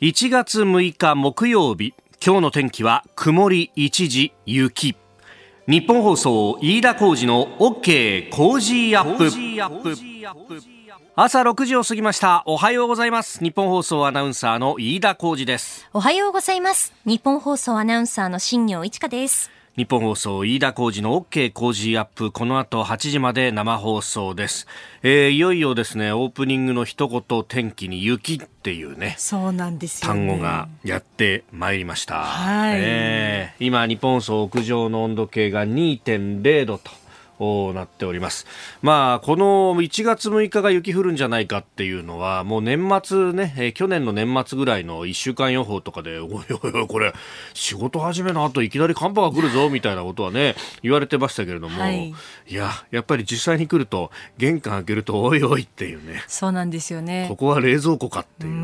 1月6日木曜日今日の天気は曇り一時雪。ニッポン放送飯田浩司の OK Cozy up。朝6時を過ぎました。おはようございます。ニッポン放送アナウンサーの飯田浩司です。おはようございます。ニッポン放送アナウンサーの新行市佳です。日本放送飯田浩二の OK 工事アップこの後8時まで生放送です、えー、いよいよですねオープニングの一言天気に雪っていうねそうなんですよ、ね、単語がやってまいりました、はい。えー、今日本放送屋上の温度計が2.0度となっております。まあ、この1月6日が雪降るんじゃないかっていうのは、もう年末ね、えー、去年の年末ぐらいの1週間予報とかで、おいおいおい、これ、仕事始めの後いきなり寒波が来るぞ、みたいなことはね、言われてましたけれども、はい、いや、やっぱり実際に来ると、玄関開けると、おいおいっていうね。そうなんですよね。ここは冷蔵庫かっていう。う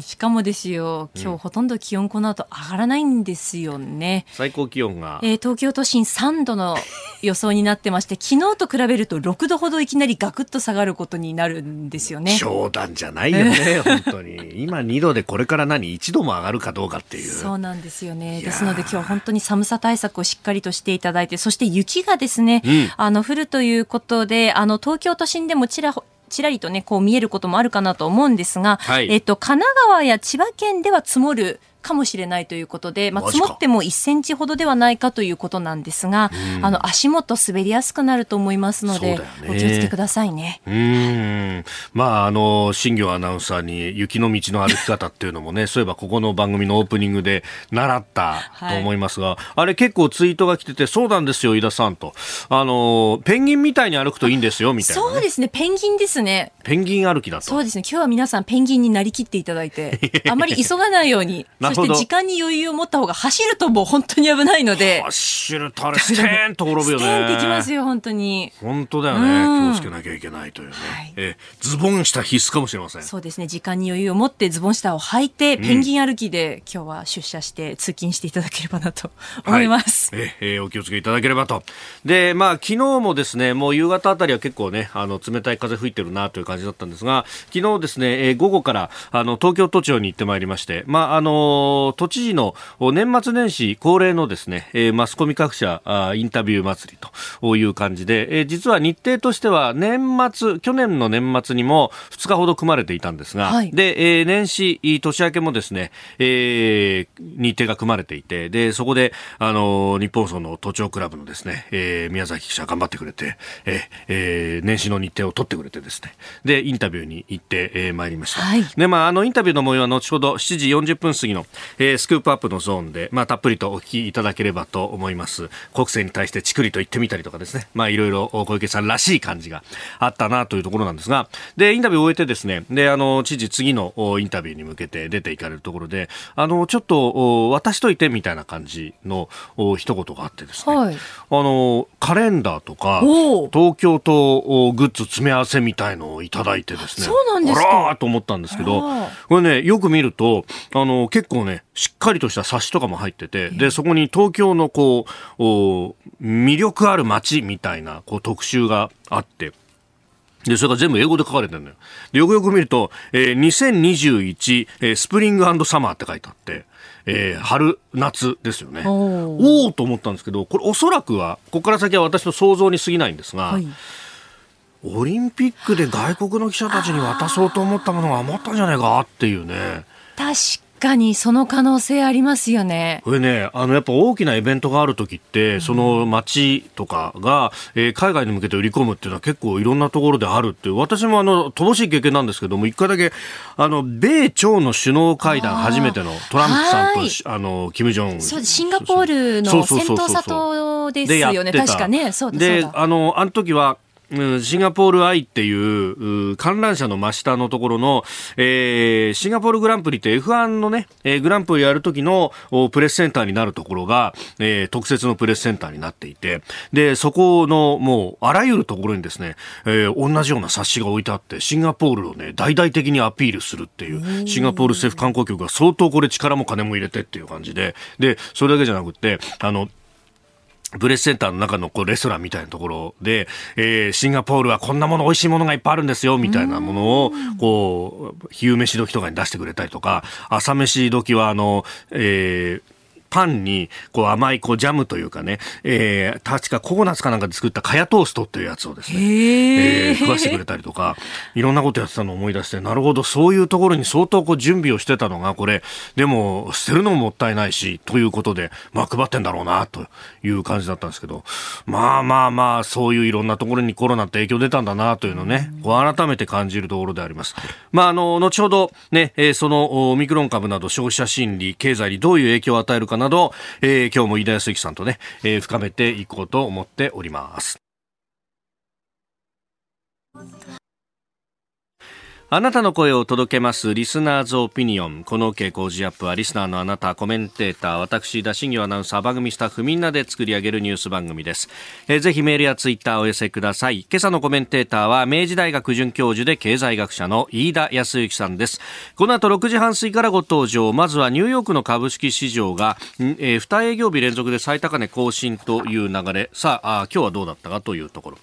しかもですよ、今日ほとんど気温この後上がらないんですよね。最高気温が。えー、東京都心3度の予想になってまして、昨日と比べると6度ほどいきなりガクッと下がることになるんですよね。冗談じゃないよね、本当に。今2度でこれから何、1度も上がるかどうかっていう。そうなんですよね。ですので今日は本当に寒さ対策をしっかりとしていただいて、そして雪がですね、うん、あの、降るということで、あの、東京都心でもちらちらりとね、こう見えることもあるかなと思うんですが、はい、えっと、神奈川や千葉県では積もるかもしれないということで、まあ、積もっても1センチほどではないかということなんですが、あの足元滑りやすくなると思いますので、お気をつけくださいね。うん。まあ、あの、新業アナウンサーに雪の道の歩き方っていうのもね、そういえばここの番組のオープニングで習ったと思いますが、はい、あれ結構ツイートが来てて、そうなんですよ、井田さんと。あの、ペンギンみたいに歩くといいんですよ、みたいな、ね、そうですね、ペンギンですね。ペンギン歩きだと。そうですね、今日は皆さんペンギンになりきっていただいて、あまり急がないように、そして時間に余裕を持った方が走るともう本当に危ないので。走るとあれ、ステーンと転ぶよね。ステーンきますよ、本当に。本当だよね。気をつけなきゃいけないというね。はい、えズボン下必須かもしれません。そうですね。時間に余裕を持ってズボン下を履いて、ペンギン歩きで今日は出社して通勤していただければなと思います。はい、ええー、お気をつけいただければと。で、まあ昨日もですね、もう夕方あたりは結構ね、あの冷たい風吹いてるなという感じだったんですが、昨日ですね、えー、午後からあの東京都庁に行ってまいりまして、まああの都知事の年末年始恒例のですね、えー、マスコミ各社あインタビュー祭りという感じで、えー、実は日程としては年末、去年の年末にも2日ほど組まれていたんですが、はい、で、えー、年始、年明けもですね、えー、日程が組まれていて、で、そこで、あの、日本層の都庁クラブのですね、えー、宮崎記者頑張ってくれて、えー、えー、年始の日程を取ってくれてですね、で、インタビューに行って、えー、参りました。はい、で、まあ、あの、インタビューの模様は後ほど7時40分過ぎの、えー、スクープアップのゾーンで、まあ、たっぷりとお聞きいただければと思います。国政に対してチクリと言ってみたりとかですね、まあ、いろいろ小池さんらしい感じがあったなというところなんですが、で、インタビューを終えてですね、で、あの、知事次のインタビューに向けて出ていかれるところで、あの、ちょっと、渡しといてみたいな感じの一言があってですね、はい、あの、カレンダーとか、東京都グッズ詰め合わせみたいのをいただいてですね、そうなんですか。あらーと思ったんですけど、これね、よく見ると、あの、結構ね、しっかりとした冊子とかも入ってて、で、そこに東京のこう、魅力ある街みたいなこう特集があって、で、それが全部英語で書かれてるのよ。で、よくよく見ると、えー、2021、えー、スプリングサマーって書いてあって、えー、春、夏ですよね。おおと思ったんですけど、これおそらくは、ここから先は私の想像に過ぎないんですが、はい、オリンピックで外国の記者たちに渡そうと思ったものが余ったんじゃないかっていうね。確かにその可能性ありますよね。これね、あのやっぱ大きなイベントがある時って、うん、その街とかが、えー、海外に向けて売り込むっていうのは結構いろんなところであるっていう、私もあの、乏しい経験なんですけども、一回だけ、あの、米朝の首脳会談初めてのトランプさんと、あの、キム・ジョン。そうシンガポールの戦闘里ですよね、確かね。そうで、あの、あの時は、シンガポールアイっていう観覧車の真下のところの、えー、シンガポールグランプリって F1 のね、えー、グランプリやる時のプレスセンターになるところが、えー、特設のプレスセンターになっていて、で、そこのもうあらゆるところにですね、えー、同じような冊子が置いてあって、シンガポールをね、大々的にアピールするっていう、シンガポール政府観光局が相当これ力も金も入れてっていう感じで、で、それだけじゃなくて、あの、ブレスセンターの中のこうレストランみたいなところで、えー、シンガポールはこんなもの美味しいものがいっぱいあるんですよみたいなものをこう昼飯時とかに出してくれたりとか朝飯時はあの、えー、パンにこう甘いこうジャムというかね、えー、確かココナッツかなんかで作ったカヤトーストっていうやつをですね、えー、食わしてくれたりとか、いろんなことやってたのを思い出して、なるほど、そういうところに相当こう準備をしてたのが、これ、でも捨てるのももったいないし、ということで、まあ配ってんだろうな、という感じだったんですけど、まあまあまあ、そういういろんなところにコロナって影響出たんだな、というのをね、こう改めて感じるところであります。まあ、あの、後ほどね、えー、そのオミクロン株など消費者心理、経済にどういう影響を与えるかなど、えー、今日も飯田康之さんとね、えー、深めていこうと思っております。あなたの声を届けますリスナーズオピニオン。この傾向時アップはリスナーのあなた、コメンテーター、私、田新業アナウンサー、番組スタッフみんなで作り上げるニュース番組です。えー、ぜひメールやツイッターをお寄せください。今朝のコメンテーターは明治大学准教授で経済学者の飯田康之さんです。この後6時半過ぎからご登場。まずはニューヨークの株式市場が、えー、2営業日連続で最高値更新という流れ。さあ、あ今日はどうだったかというところ。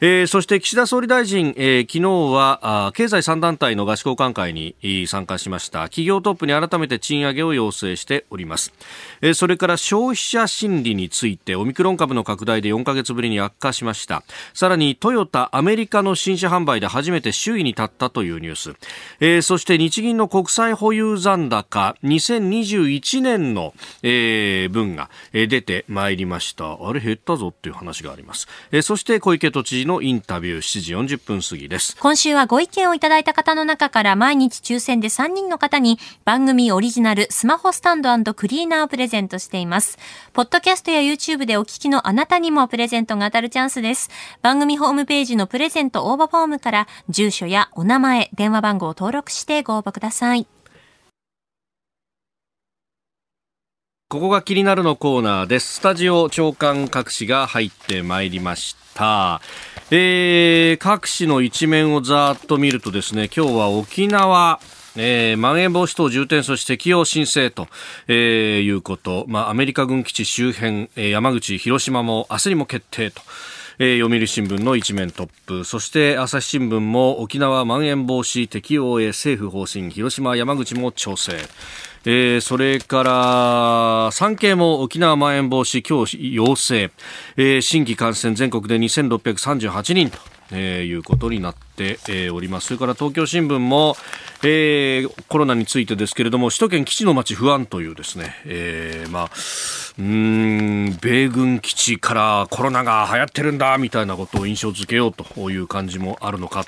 えー、そして岸田総理大臣、えー、昨日はあ経済3団体の合宿交換会に参加しました。企業トップに改めて賃上げを要請しております、え、それから消費者心理についてオミクロン株の拡大で4ヶ月ぶりに悪化しました。さらにトヨタアメリカの新車販売で初めて首位に立ったというニュース、え、そして日銀の国債保有残高2021年の、え、分が出てまいりました。あれ減ったぞっていう話があります、え、そして小池都知事のインタビュー7時40分過ぎです。今週はご意見をいただいた方の中から毎日抽選で3人の方に番組オリジナルスマホスタンドクリーナーをプレゼントしています。ポッドキャストや YouTube でお聞きのあなたにもプレゼントが当たるチャンスです。番組ホームページのプレゼント応募フォームから住所やお名前、電話番号を登録してご応募ください。ここが気になるのコーナーです。スタジオ長官各紙が入ってまいりました。えー、各紙の一面をざーっと見るとですね、今日は沖縄、えー、まん延防止等重点措置適用申請と、えー、いうこと、まあ、アメリカ軍基地周辺、えー、山口、広島も明日にも決定と。えー、読売新聞の一面トップそして朝日新聞も沖縄まん延防止適用へ政府方針広島山口も調整えー、それから産経も沖縄まん延防止今日要請、えー、新規感染全国で2638人と、えー、いうことになってえおりますそれから東京新聞も、えー、コロナについてですけれども首都圏基地の街不安というですね、えー、まあうん米軍基地からコロナが流行ってるんだみたいなことを印象づけようという感じもあるのか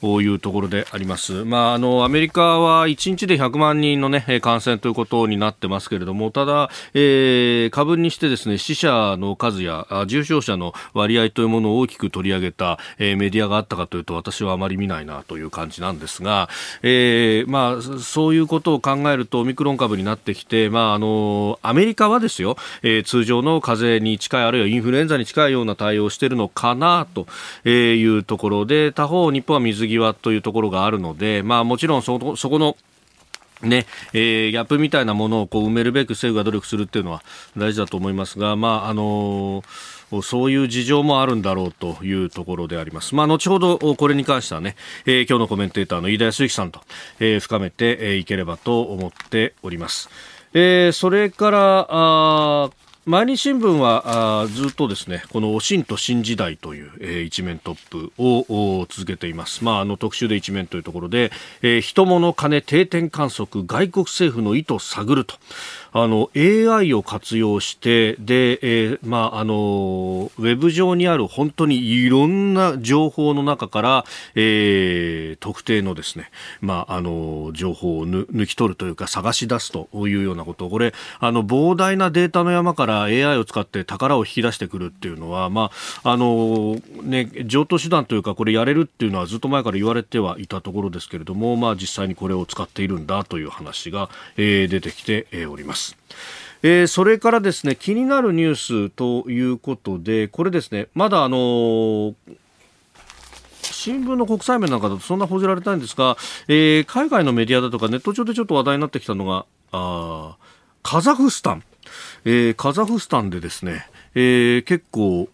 というところであります。まあ、あのアメリカは1日で100万人の、ね、感染ということになってますけれどもただ、えー、株にしてですね死者の数や重症者の割合というものを大きく取り上げた、えー、メディアがあったかというと私はあまり見ないなという感じなんですが、えーまあ、そういうことを考えるとオミクロン株になってきて、まあ、あのアメリカはですよえー、通常の風邪に近いあるいはインフルエンザに近いような対応をしているのかなというところで他方、日本は水際というところがあるので、まあ、もちろんそこそこのね、えー、ギャップみたいなものをこう埋めるべく政府が努力するっていうのは大事だと思いますが、まあ、あのー、そういう事情もあるんだろうというところであります。まあ、後ほどこれに関してはね、えー、今日のコメンテーターの飯田康之さんと、えー、深めていければと思っております。えー、それからあ毎日新聞はあずっとですねこの「おしんと新時代」という、えー、一面トップを続けています、まあ、あの特集で一面というところで、えー、人物金定点観測外国政府の意図探るとあの AI を活用してで、えー、まああのウェブ上にある本当にいろんな情報の中から、えー、特定のですね、まああの情報を抜き取るというか探し出すというようなことこれあの膨大なデータの山から AI を使って宝を引き出してくるっていうのはまああのね上等手段というかこれやれるっていうのはずっと前から言われてはいたところですけれどもまあ実際にこれを使っているんだという話が、えー、出てきております。。えー、それからですね気になるニュースということでこれですねまだあのー新聞の国際面なんかだとそんな報じられたいんですが、えー、海外のメディアだとかネット上でちょっと話題になってきたのがあカザフスタン、えー、カザフスタンでですね、えー、結構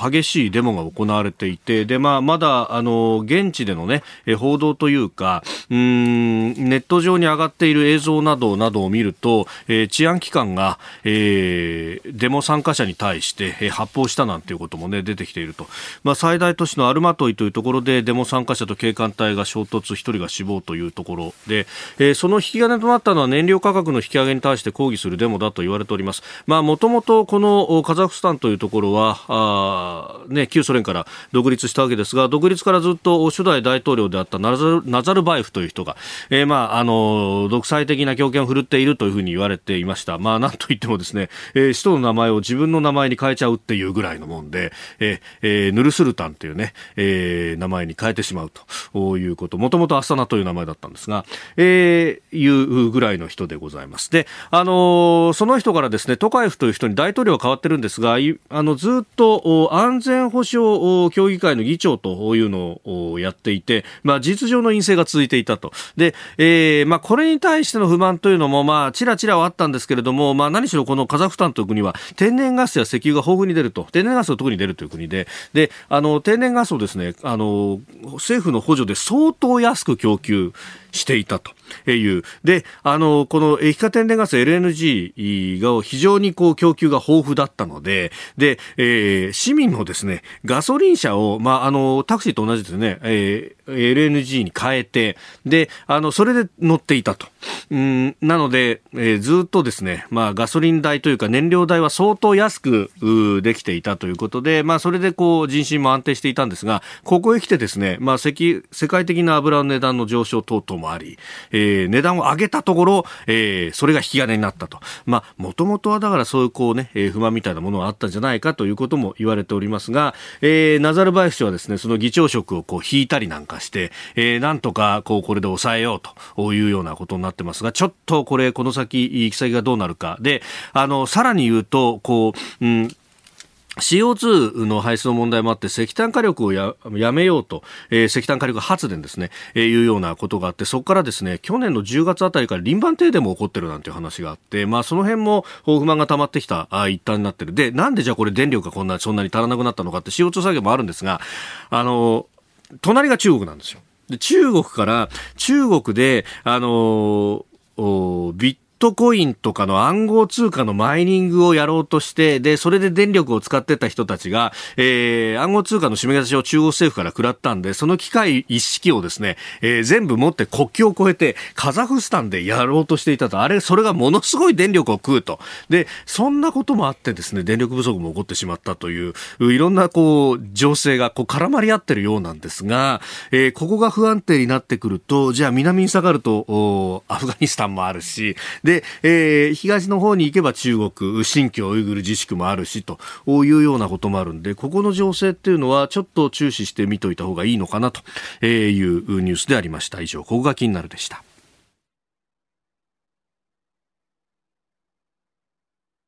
激しいデモが行われていてで、まあ、まだあの現地での、ね、報道というかうんネット上に上がっている映像などなどを見ると、えー、治安機関が、えー、デモ参加者に対して、え、発砲したなんていうことも、ね、出てきていると、まあ、最大都市のアルマトイというところでデモ参加者と警官隊が衝突1人が死亡というところで、えー、その引き金となったのは燃料価格の引き上げに対して抗議するデモだと言われております。もともとこのザフスタンというところはあ、ね、旧ソ連から独立したわけですが独立からずっと初代大統領であったナザルナザルバエフという人が、えー、まあ、あの独裁的な強権を振るっているというふうに言われていました。まあ、なんといってもですね、えー、首都の名前を自分の名前に変えちゃうっていうぐらいのもんで、えーえー、ヌルスルタンというね、えー、名前に変えてしまうということ。もともとアスタナという名前だったんですが、えー、いうぐらいの人でございます。で、あの、その人からですね、トカエフという人に大統領は変わってるんですですが、あの、ずっと安全保障協議会の議長というのをやっていて、まあ、事実上の陰性が続いていたと。で、えー、まあ、これに対しての不満というのも、まあ、ちらちらはあったんですけれども、まあ、何しろこのカザフスタンという国は天然ガスや石油が豊富に出ると。天然ガスが特に出るという国で、で、あの、天然ガスをですね、あの、政府の補助で相当安く供給していたと。いう。で、あの、この液化天然ガス LNG が非常にこう供給が豊富だったので、で、えー、市民もですね、ガソリン車を、まあ、あの、タクシーと同じですね、えー、LNG に変えて、で、あの、それで乗っていたと。うん、なので、えー、ずっとですね、まあ、ガソリン代というか燃料代は相当安くできていたということで、まあ、それでこう、人心も安定していたんですが、ここへ来てですね、まあ、世界的な油の値段の上昇等々もあり、えー、値段を上げたところ、えー、それが引き金になったと。まあ、もともとはだからそういうこうね、えー、不満みたいなものがあったんじゃないかということも言われておりますが、えー、ナザルバイフ氏はですね、その議長職をこう引いたりなんかして、えー、なんとかこうこれで抑えようというようなことになってますが、ちょっとこれ、この先、行き先がどうなるか。で、あの、さらに言うと、こう、うん、CO2 の排出の問題もあって石炭火力をやめようと、えー、石炭火力発電ですね、えー、いうようなことがあってそこからですね去年の10月あたりから輪番停電も起こってるなんていう話があって、まあ、その辺も不満が溜まってきたあ一端になってるでなんでじゃあこれ電力がこんなそんなに足らなくなったのかって CO2 作業もあるんですがあの隣が中国なんですよ。中国から中国であのビットコインとかの暗号通貨のマイニングをやろうとして、で、それで電力を使ってた人たちが、えー、暗号通貨の締め出しを中国政府から食らったんで、その機械一式をですね、えー、全部持って国境を越えて、カザフスタンでやろうとしていたと。あれ、それがものすごい電力を食うと。で、そんなこともあってですね、電力不足も起こってしまったという、いろんなこう、情勢がこう絡まり合ってるようなんですが、えー、ここが不安定になってくると、じゃあ南に下がると、アフガニスタンもあるし、で、えー、東の方に行けば中国、新疆ウイグル自治区もあるしというようなこともあるんで、ここの情勢っていうのはちょっと注視して見といた方がいいのかなというニュースでありました。以上、ここが気になるでした。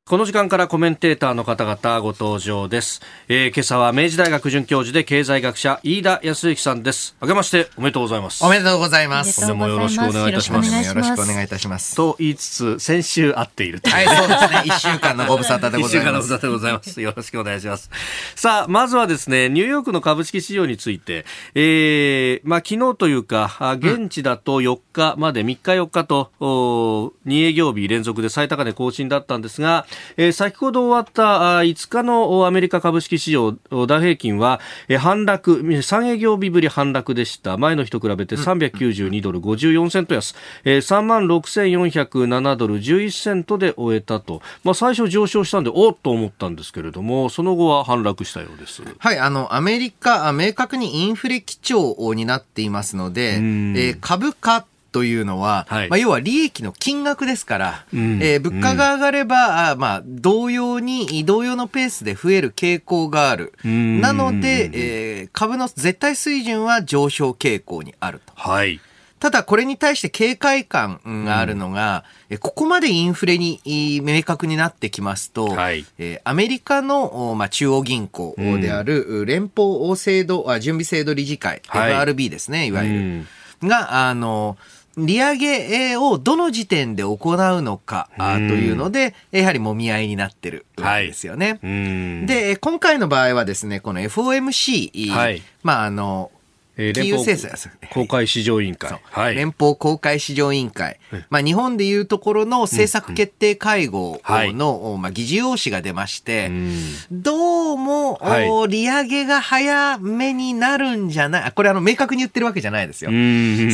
この時間からコメンテーターの方々ご登場です、えー、今朝は明治大学准教授で経済学者飯田康之さんです。あけましておめでとうございます。おめでとうございます。本年もよろしくお願いいたします。よろしくお願いいたします。と言いつつ先週会っているはいそうですね。一週間のご無沙汰でございます。一週間のご無沙汰でございます。よろしくお願いします。さあまずはですねニューヨークの株式市場について、えー、まあ昨日というか現地だと4日まで、うん、3日4日と2営業日連続で最高値更新だったんですがえー、先ほど終わった5日のアメリカ株式市場ダウ平均は、えー、反落3営業日ぶり反落でした。前の日と比べて392ドル54セント安、えー、3万6407ドル11セントで終えたと、まあ、最初上昇したんでおっと思ったんですけれどもその後は反落したようです。はいあのアメリカ明確にインフレ基調になっていますので、えー、株価というのは、はい、まあ、要は利益の金額ですから、うん、えー、物価が上がれば、うん、まあ、同様に、同様のペースで増える傾向がある。なので、えー、株の絶対水準は上昇傾向にあると。はい。ただこれに対して警戒感があるのが、うん、ここまでインフレに明確になってきますと、はい、えアメリカの、まあ、中央銀行である連邦制度、準備制度理事会、はい、FRB ですね、いわゆる。が、あの、利上げをどの時点で行うのかというので、やはりもみ合いになってるわけですよね。はい、で、今回の場合はですね、この FOMC、はい、まあ、あの、えー、金融政策公開市場委員会、はい、連邦公開市場委員会、まあ、日本でいうところの政策決定会合の、まあ、議事要旨が出まして、どうも、はい、利上げが早めになるんじゃない、これあの明確に言ってるわけじゃないですよ。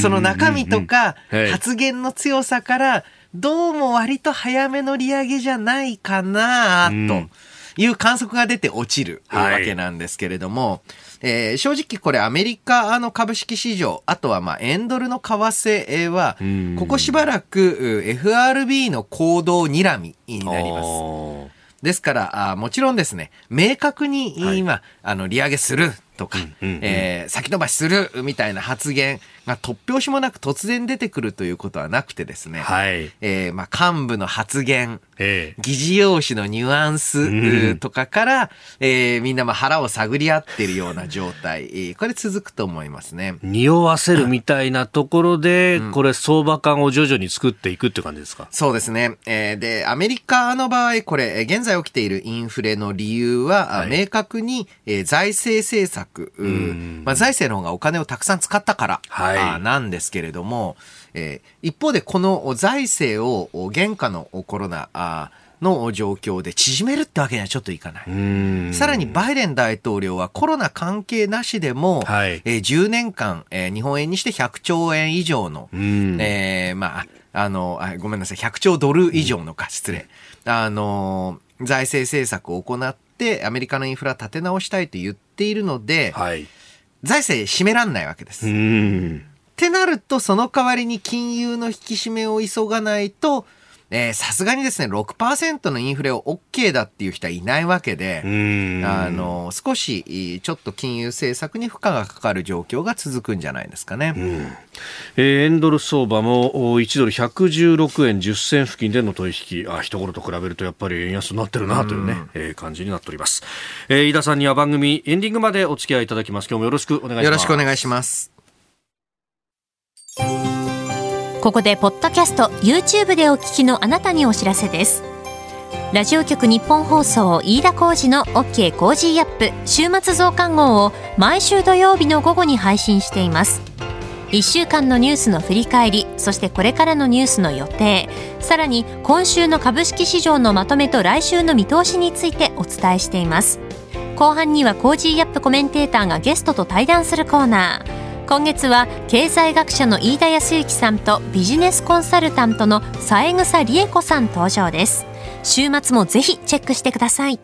その中身とか発言の強さから、どうも割と早めの利上げじゃないかなという観測が出て落ちるわけなんですけれども、はいえー、正直これアメリカの株式市場、あとはまあ円ドルの為替は、ここしばらく FRB の行動睨みになります。ですから、あもちろんですね、明確に今、はい、あの利上げするとか、えー、先延ばしするみたいな発言が突拍子もなく突然出てくるということはなくてですね、はい、えー、まあ、幹部の発言、えー、議事要旨のニュアンスとかから、うん、えー、みんなまあ腹を探り合っているような状態、これ続くと思いますね。匂わせるみたいなところで、うん、これ相場感を徐々に作っていくって感じですか？そうですね。えー、で、アメリカの場合、これ、現在起きているインフレの理由は、はい、明確に、えー、財政政策策、まあ、財政の方がお金をたくさん使ったから、はい、なんですけれども、えー、一方でこの財政を現下のコロナあの状況で縮めるってわけにはちょっといかない。さらにバイデン大統領はコロナ関係なしでも、はい、えー、10年間、えー、日本円にして100兆円以上の、えー、まあ、あのあ、ごめんなさい、100兆ドル以上のか、失礼。あの、財政政策を行っってアメリカのインフラ立て直したいと言っているので、はい、財政締めらんないわけです。ってなると、その代わりに金融の引き締めを急がないと、さすがにですね、6%のインフレを OK だっていう人はいないわけで、あの、少し、ちょっと金融政策に負荷がかかる状況が続くんじゃないですかね。えー、円ドル相場も1ドル116円10銭付近での取引、あ、一頃と比べるとやっぱり円安になってるなというね、えー、感じになっております。えー、飯田さんには番組エンディングまでお付き合いいただきます。今日もよろしくお願いします。よろしくお願いします。ここでポッドキャスト YouTube でお聞きのあなたにお知らせです。ラジオ局日本放送飯田浩司の OK コージーアップ週末増刊号を毎週土曜日の午後に配信しています。1週間のニュースの振り返りそしてこれからのニュースの予定さらに今週の株式市場のまとめと来週の見通しについてお伝えしています。後半には Cozy up コメンテーターがゲストと対談するコーナー。今月は経済学者の飯田泰之さんとビジネスコンサルタントの三枝理枝子さん登場です。週末もぜひチェックしてください。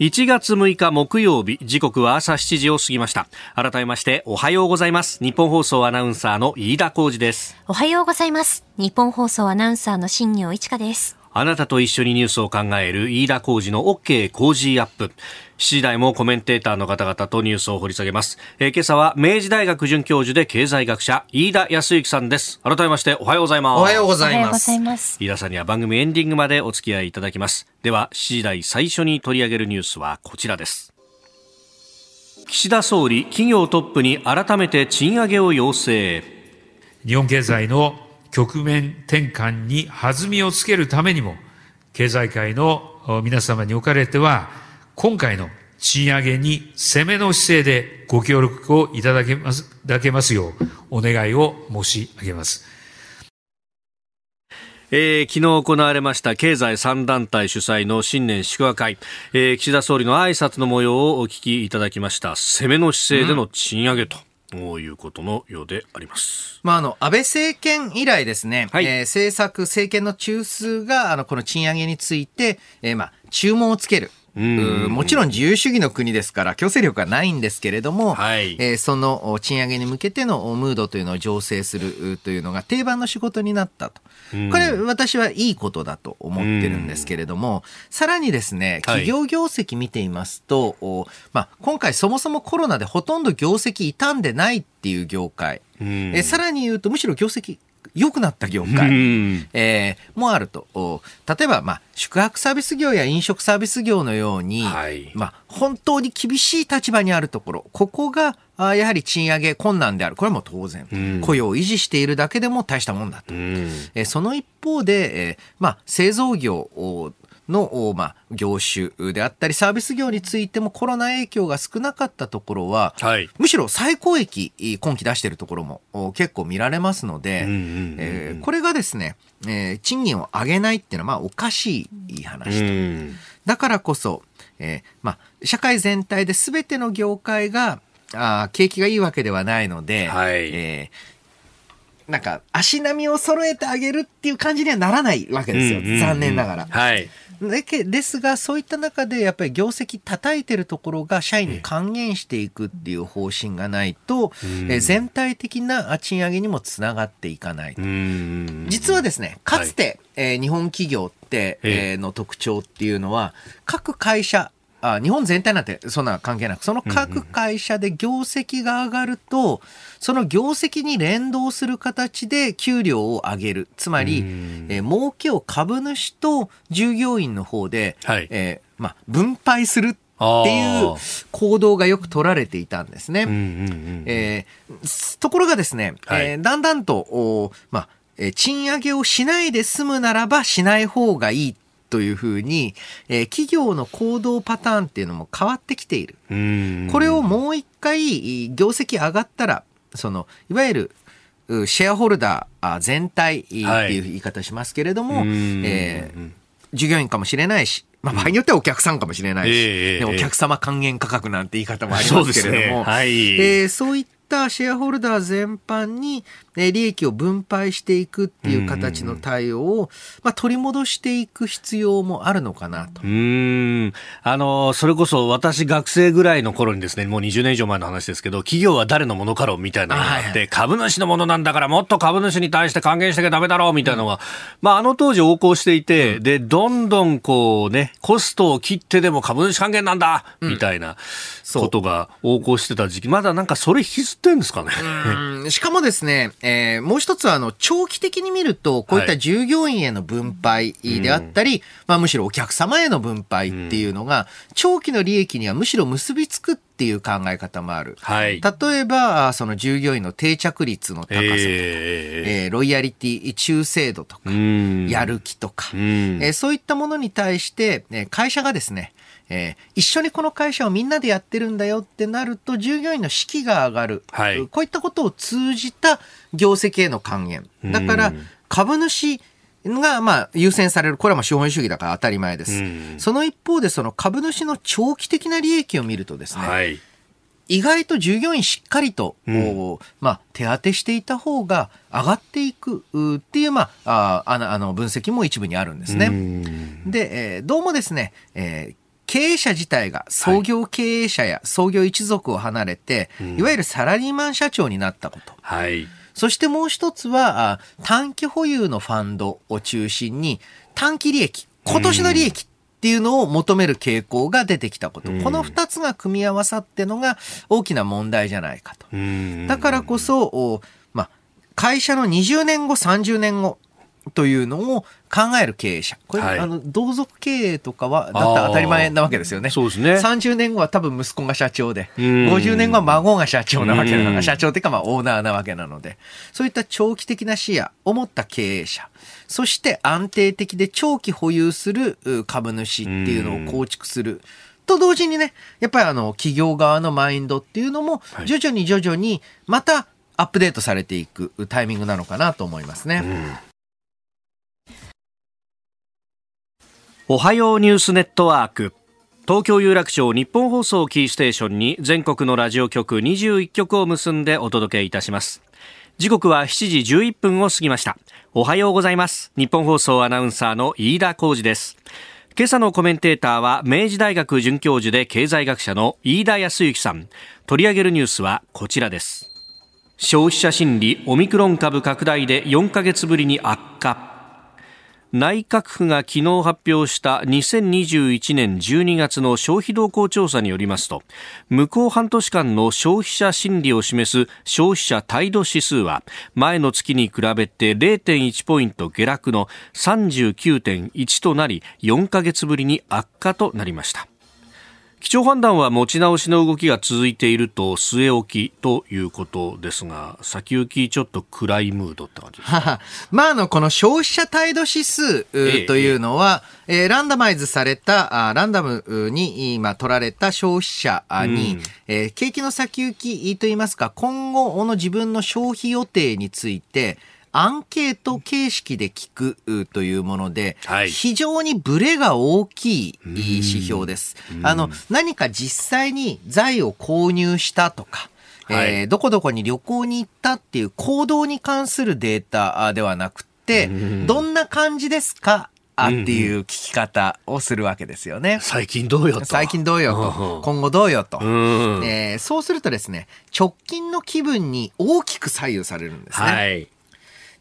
1月6日木曜日時刻は朝7時を過ぎました。改めましておはようございます。日本放送アナウンサーの飯田浩二です。おはようございます。日本放送アナウンサーの新業一華です。あなたと一緒にニュースを考える飯田浩二の OK 工事アップ。7時台もコメンテーターの方々とニュースを掘り下げます。えー、今朝は明治大学准教授で経済学者、飯田康之さんです。改めましておはようございます。おはようございます。飯田さんには番組エンディングまでお付き合いいただきます。では、7時台最初に取り上げるニュースはこちらです。岸田総理、企業トップに改めて賃上げを要請。日本経済の局面転換に弾みをつけるためにも、経済界の皆様におかれては、今回の賃上げに攻めの姿勢でご協力をいただけます、いただけますよう、お願いを申し上げます。えー、昨日行われました経済3団体主催の新年祝賀会、えー、岸田総理の挨拶の模様をお聞きいただきました攻めの姿勢での賃上げと、ういうことのようであります。まあ、あの、安倍政権以来ですね、はい、えー、政策、政権の中枢が、あの、この賃上げについて、えー、まあ、注文をつける。もちろん自由主義の国ですから強制力はないんですけれども、はい、えー、その賃上げに向けてのムードというのを醸成するというのが定番の仕事になったと。これ私はいいことだと思ってるんですけれども、さらにですね、企業業績見ていますと、はい、まあ、今回そもそもコロナでほとんど業績傷んでないっていう業界、えさらに言うとむしろ業績良くなった業界、えー、もあると。例えば、まあ、宿泊サービス業や飲食サービス業のように、はい、まあ、本当に厳しい立場にあるところ、ここが、あやはり賃上げ困難である。これはもう当然、うん、雇用を維持しているだけでも大したもんだと。うん、えその一方で、えーまあ、製造業の、まあ、業種であったり、サービス業についてもコロナ影響が少なかったところは、はい、むしろ最高益、今期出しているところも結構見られますので、これがですね、えー、賃金を上げないっていうのは、まあ、おかしい話と。だからこそ、えー、まあ、社会全体で全ての業界が、あ景気がいいわけではないので、はい、えーなんか、足並みを揃えてあげるっていう感じにはならないわけですよ。うんうんうん、残念ながら。はい。ですが、そういった中で、やっぱり業績叩いてるところが社員に還元していくっていう方針がないと、え全体的な賃上げにもつながっていかない。実はですね、かつて、はい、えー、日本企業って、えー、の特徴っていうのは、各会社、あ日本全体なんてそんな関係なく、その各会社で業績が上がると、その業績に連動する形で給料を上げる。つまり、えー、儲けを株主と従業員の方で、はい、えー、まあ、分配するっていう行動がよく取られていたんですね。えところがですね、はい、えー、だんだんと、おまあ、え賃上げをしないで済むならばしない方がいいというふうに、えー、企業の行動パターンっていうのも変わってきている。これをもう一回、業績上がったら、その、いわゆる、シェアホルダー全体っていう言い方しますけれども、はい、えー、従業員かもしれないし、まあ、場合によってはお客さんかもしれないし、えー、お客様還元価格なんて言い方もありますけれども、そう、ね。はい、えー、そういったシェアホルダー全般に利益を分配していくっていう形の対応を、まあ、取り戻していく必要もあるのかなと。うん。あの、それこそ私学生ぐらいの頃にですね、もう20年以上前の話ですけど、企業は誰のものかろうみたいなのがあって、はい株主のものなんだからもっと株主に対して還元しなきゃダメだろうみたいなのが、うん、まあ、あの当時横行していて、うん、で、どんどんこうね、コストを切ってでも株主還元なんだ、みたいなことが横行してた時期、まだなんかそれ引きずってんですかね。しかもですね、えー、もう一つは、あの、長期的に見ると、こういった従業員への分配であったり、はいまあ、むしろお客様への分配っていうのが、長期の利益にはむしろ結びつくっていう考え方もある。はい、例えば、その従業員の定着率の高さとか、えー、えー、ロイヤリティ、忠誠度とか、やる気とか、えー、そういったものに対して、会社がですね、えー、一緒にこの会社をみんなでやってるんだよってなると、従業員の士気が上がる。はい、こういったことを通じた業績への還元。だから、株主が、まあ、優先される。これはまあ資本主義だから当たり前です。その一方で、その株主の長期的な利益を見るとですね、はい意外と従業員しっかりと、うん、まあ、手当てしていた方が上がっていくっていう、まあ、ああの分析も一部にあるんですね。で、えー、どうもですね、えー経営者自体が創業経営者や創業一族を離れて、はい、いわゆるサラリーマン社長になったこと。はい。そしてもう一つは、短期保有のファンドを中心に、短期利益、今年の利益っていうのを求める傾向が出てきたこと。この二つが組み合わさってのが大きな問題じゃないかと。だからこそ、まあ、会社の20年後、30年後、というのを考える経営者。これ、はい、あの、同族経営とかは、だったら当たり前なわけですよね。そうですね。30年後は多分息子が社長で、50年後は孫が社長なわけなの社長っていうかまあオーナーなわけなので、そういった長期的な視野を持った経営者、そして安定的で長期保有する株主っていうのを構築する。と同時にね、やっぱりあの、企業側のマインドっていうのも、徐々に徐々にまたアップデートされていくタイミングなのかなと思いますね。うんおはようニュースネットワーク。東京有楽町日本放送キーステーションに全国のラジオ局21局を結んでお届けいたします。時刻は7時11分を過ぎました。おはようございます。日本放送アナウンサーの飯田浩二です。今朝のコメンテーターは明治大学准教授で経済学者の飯田康之さん。取り上げるニュースはこちらです。消費者心理オミクロン株拡大で4ヶ月ぶりに悪化。内閣府が昨日発表した2021年12月の消費動向調査によりますと向こう半年間の消費者心理を示す消費者態度指数は前の月に比べて0.1ポイント下落の39.1となり4ヶ月ぶりに悪化となりました。基調判断は持ち直しの動きが続いていると据え置きということですが先行きちょっと暗いムードって感じですか？まあ、あの、この消費者態度指数というのは、ええ。えー、ランダマイズされた、あランダムに今取られた消費者に、うん、えー、景気の先行きといいますか、今後の自分の消費予定について、アンケート形式で聞くというもので、はい、非常にブレが大きい指標です。あの、何か実際に財を購入したとか、はい、えー、どこどこに旅行に行ったっていう行動に関するデータではなくて、どんな感じですか？あっていう聞き方をするわけですよね。最近どうよと。最近どうよと。今後どうよと、えー、そうするとですね、直近の気分に大きく左右されるんですね。はい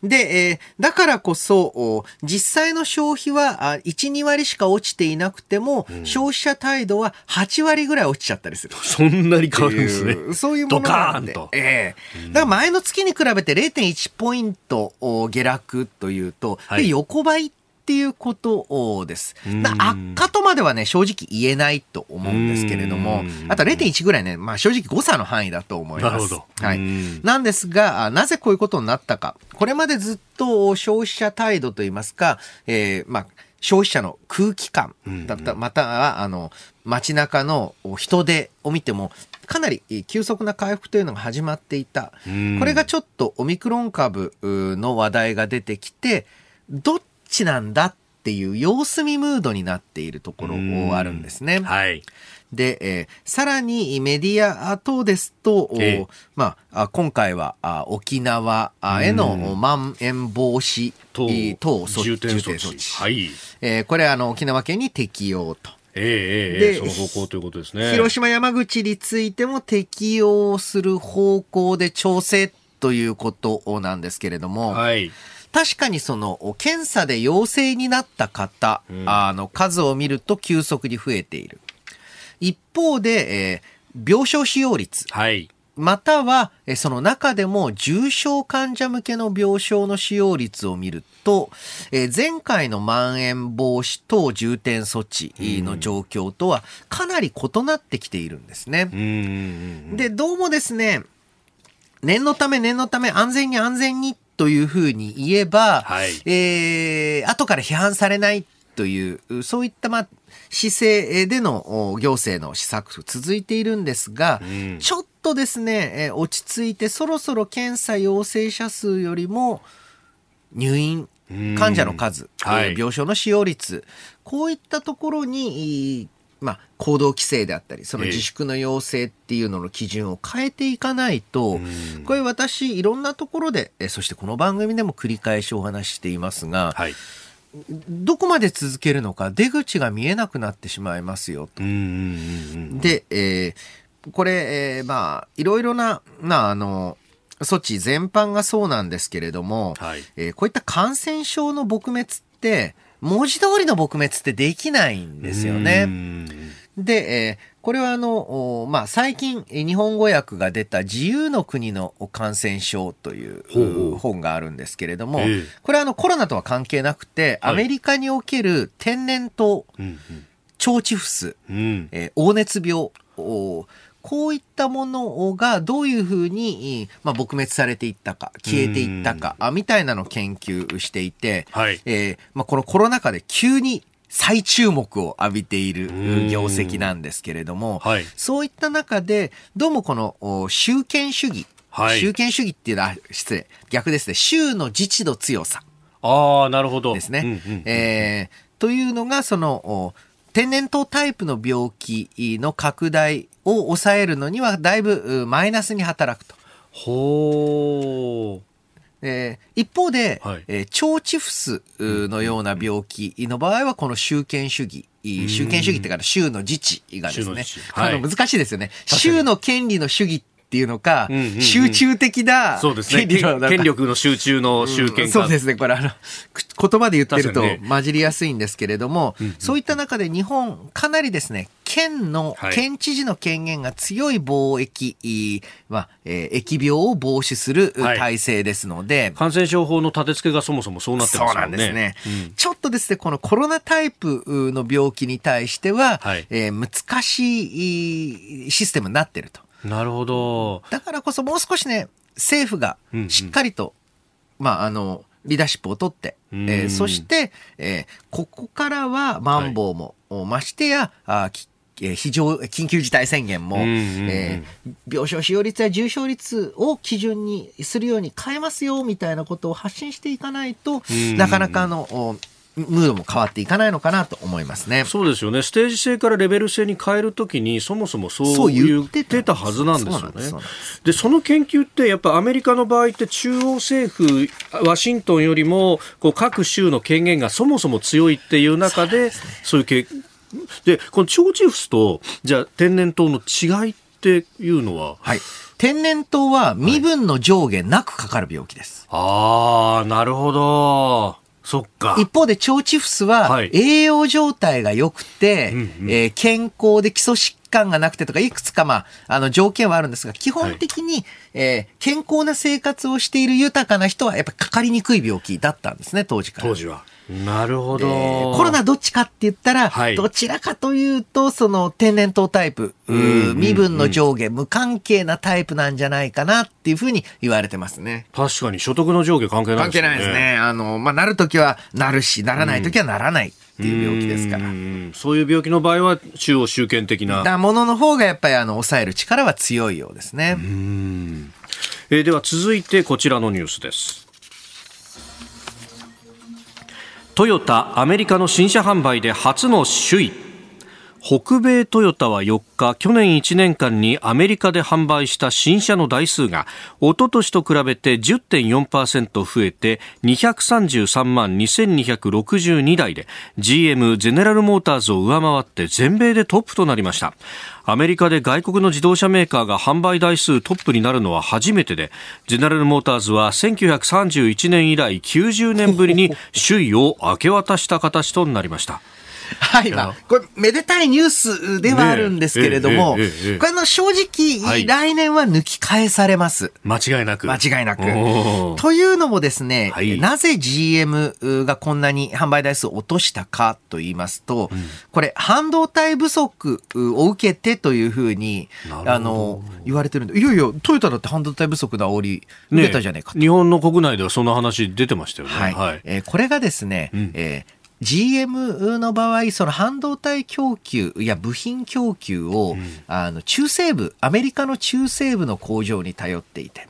で、えー、だからこそ、実際の消費は1、2割しか落ちていなくても、うん、消費者態度は8割ぐらい落ちちゃったりする。そんなに変わるんですね。そういうものなんで。ええー、だから前の月に比べて0.1ポイント下落というと、はい、横ばいってっていうことです。悪化とまではね、正直言えないと思うんですけれども、あと0.1ぐらいね、まあ正直誤差の範囲だと思います。なるほど。はい。なんですが、なぜこういうことになったか。これまでずっと消費者態度といいますか、えー、まあ、消費者の空気感だった、または、あの、街中の人出を見ても、かなり急速な回復というのが始まっていた。これがちょっとオミクロン株の話題が出てきて、どっちなんだっていう様子見ムードになっているところあるんですね。はい。で、えー、さらにメディア等ですと、えー、まあ、今回はあ沖縄へのまん延防止等措置。重点措置。はい。えー、これあの沖縄県に適用と。ええええ、その方向ということですね。広島、山口についても適用する方向で調整ということなんですけれども、はい。確かにその検査で陽性になった方、うん、あの数を見ると急速に増えている。一方で、えー、病床使用率。はい。または、その中でも重症患者向けの病床の使用率を見ると、前回のまん延防止等重点措置の状況とはかなり異なってきているんですね。で、どうもですね、念のため念のため安全に安全にというふうに言えば、はい、えー、後から批判されないという、そういったまあ姿勢での行政の施策続いているんですが、うん、ちょっとですね、落ち着いてそろそろ検査陽性者数よりも入院患者の数、はい、病床の使用率、こういったところにまあ、行動規制であったり、その自粛の要請っていうのの基準を変えていかないと、これ私、いろんなところで、そしてこの番組でも繰り返しお話ししていますが、はい、どこまで続けるのか、出口が見えなくなってしまいますよと。で、えー、これ、えー、まあ、いろいろな、まあ、あの、措置全般がそうなんですけれども、はい、えー、こういった感染症の撲滅って、文字通りの撲滅ってできないんですよね。で、えー、これはあの、まあ、最近日本語訳が出た自由の国の感染症という本があるんですけれども、これはあのコロナとは関係なくて、アメリカにおける天然痘、腸チフス、えー、黄熱病、こういったものがどういうふうに、まあ、撲滅されていったか、消えていったか、みたいなのを研究していて、はい、えー、まあ、このコロナ禍で急に再注目を浴びている業績なんですけれども、はい、そういった中で、どうもこの集権主義、はい、集権主義っていうのは、失礼、逆ですね、州の自治度強さ。ああ、なるほど。ですね。えー、というのが、その、天然痘タイプの病気の拡大を抑えるのにはだいぶマイナスに働くと。ほー。えー、一方で、はい、えー、腸チフスのような病気の場合はこの集権主義、集権主義ってから州の自治がですね、はい、難しいですよね。州の権利の主義っっていうのか、うんうんうん、集中的な権力の、権力の集中の集権、うん、そうですね。これあの、言葉で言ってると混じりやすいんですけれども、ね、そういった中で日本、かなりですね、県の、県知事の権限が強い貿易、まあ、えー、疫病を防止する体制ですので、はい、感染症法の立て付けがそもそもそうなってますよね。そうなんですね、うん、ちょっとですね、このコロナタイプの病気に対しては、はい、えー、難しいシステムになってると。なるほど。だからこそもう少しね、政府がしっかりと、うんうん、まあ、あの、リーダーシップを取って、えー、そして、えー、ここからはマンボウも、はい、ましてや、あ非常、緊急事態宣言も、えー、病床使用率や重症率を基準にするように変えますよ、みたいなことを発信していかないと、なかなかあの、ムードも変わっていかないのかなと思いますね。そうですよね。ステージ制からレベル制に変えるときに、そもそもそう言ってたはずなんですよね。でその研究って、やっぱアメリカの場合って中央政府、ワシントンよりも、こう各州の権限がそもそも強いっていう中で、そういうけで、この腸チフスと、じゃあ天然痘の違いっていうのは、はい。天然痘は身分の上下なくかかる病気です。はい、ああ、なるほど。そっか。一方で腸チフスは栄養状態が良くて、はい、えー、健康で基礎疾患がなくてとか、いくつかまあ、あの条件はあるんですが、基本的に、はい、えー、健康な生活をしている豊かな人はやっぱりかかりにくい病気だったんですね、当時から。当時は。なるほど。コロナどっちかって言ったら、はい、どちらかというと、その天然痘タイプ、身分の上下、無関係なタイプなんじゃないかなっていうふうに言われてますね。確かに所得の上下関係ないですね。関係ないですね。あの、まあ、なるときはなるし、ならないときはならない。っていう病気ですから。そういう病気の場合は中央集権的な。なものの方がやっぱりあの抑える力は強いようですね。えー、では続いてこちらのニュースです。トヨタアメリカの新車販売で初の首位。北米トヨタは4日、去年1年間にアメリカで販売した新車の台数が、おととしと比べて10.4%増えて、233万2262台で、GM ゼネラルモーターズを上回って全米でトップとなりました。アメリカで外国の自動車メーカーが販売台数トップになるのは初めてで、ゼネラルモーターズは1931年以来90年ぶりに首位を明け渡した形となりました。はい、まあ、これ、めでたいニュースではあるんですけれども、ねえええ、これの正直、はい、来年は抜き返されます。間違いなく。間違いなく。というのもですね、はい、なぜ GM がこんなに販売台数を落としたかと言いますと、うん、これ、半導体不足を受けてというふうに、あの、言われてるんで、いやいや、トヨタだって半導体不足の煽り受けたじゃないか、ね、日本の国内ではそんな話出てましたよね。はい。はい、えー、これがですね、うん、えー GM の場合、その半導体供給や部品供給を、うん、あの中西部、アメリカの中西部の工場に頼っていて、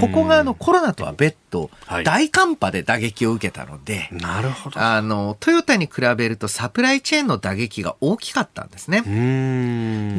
ここがあのコロナとは別途、はい、大寒波で打撃を受けたので、なるほど。あの、トヨタに比べるとサプライチェーンの打撃が大きかったんですね。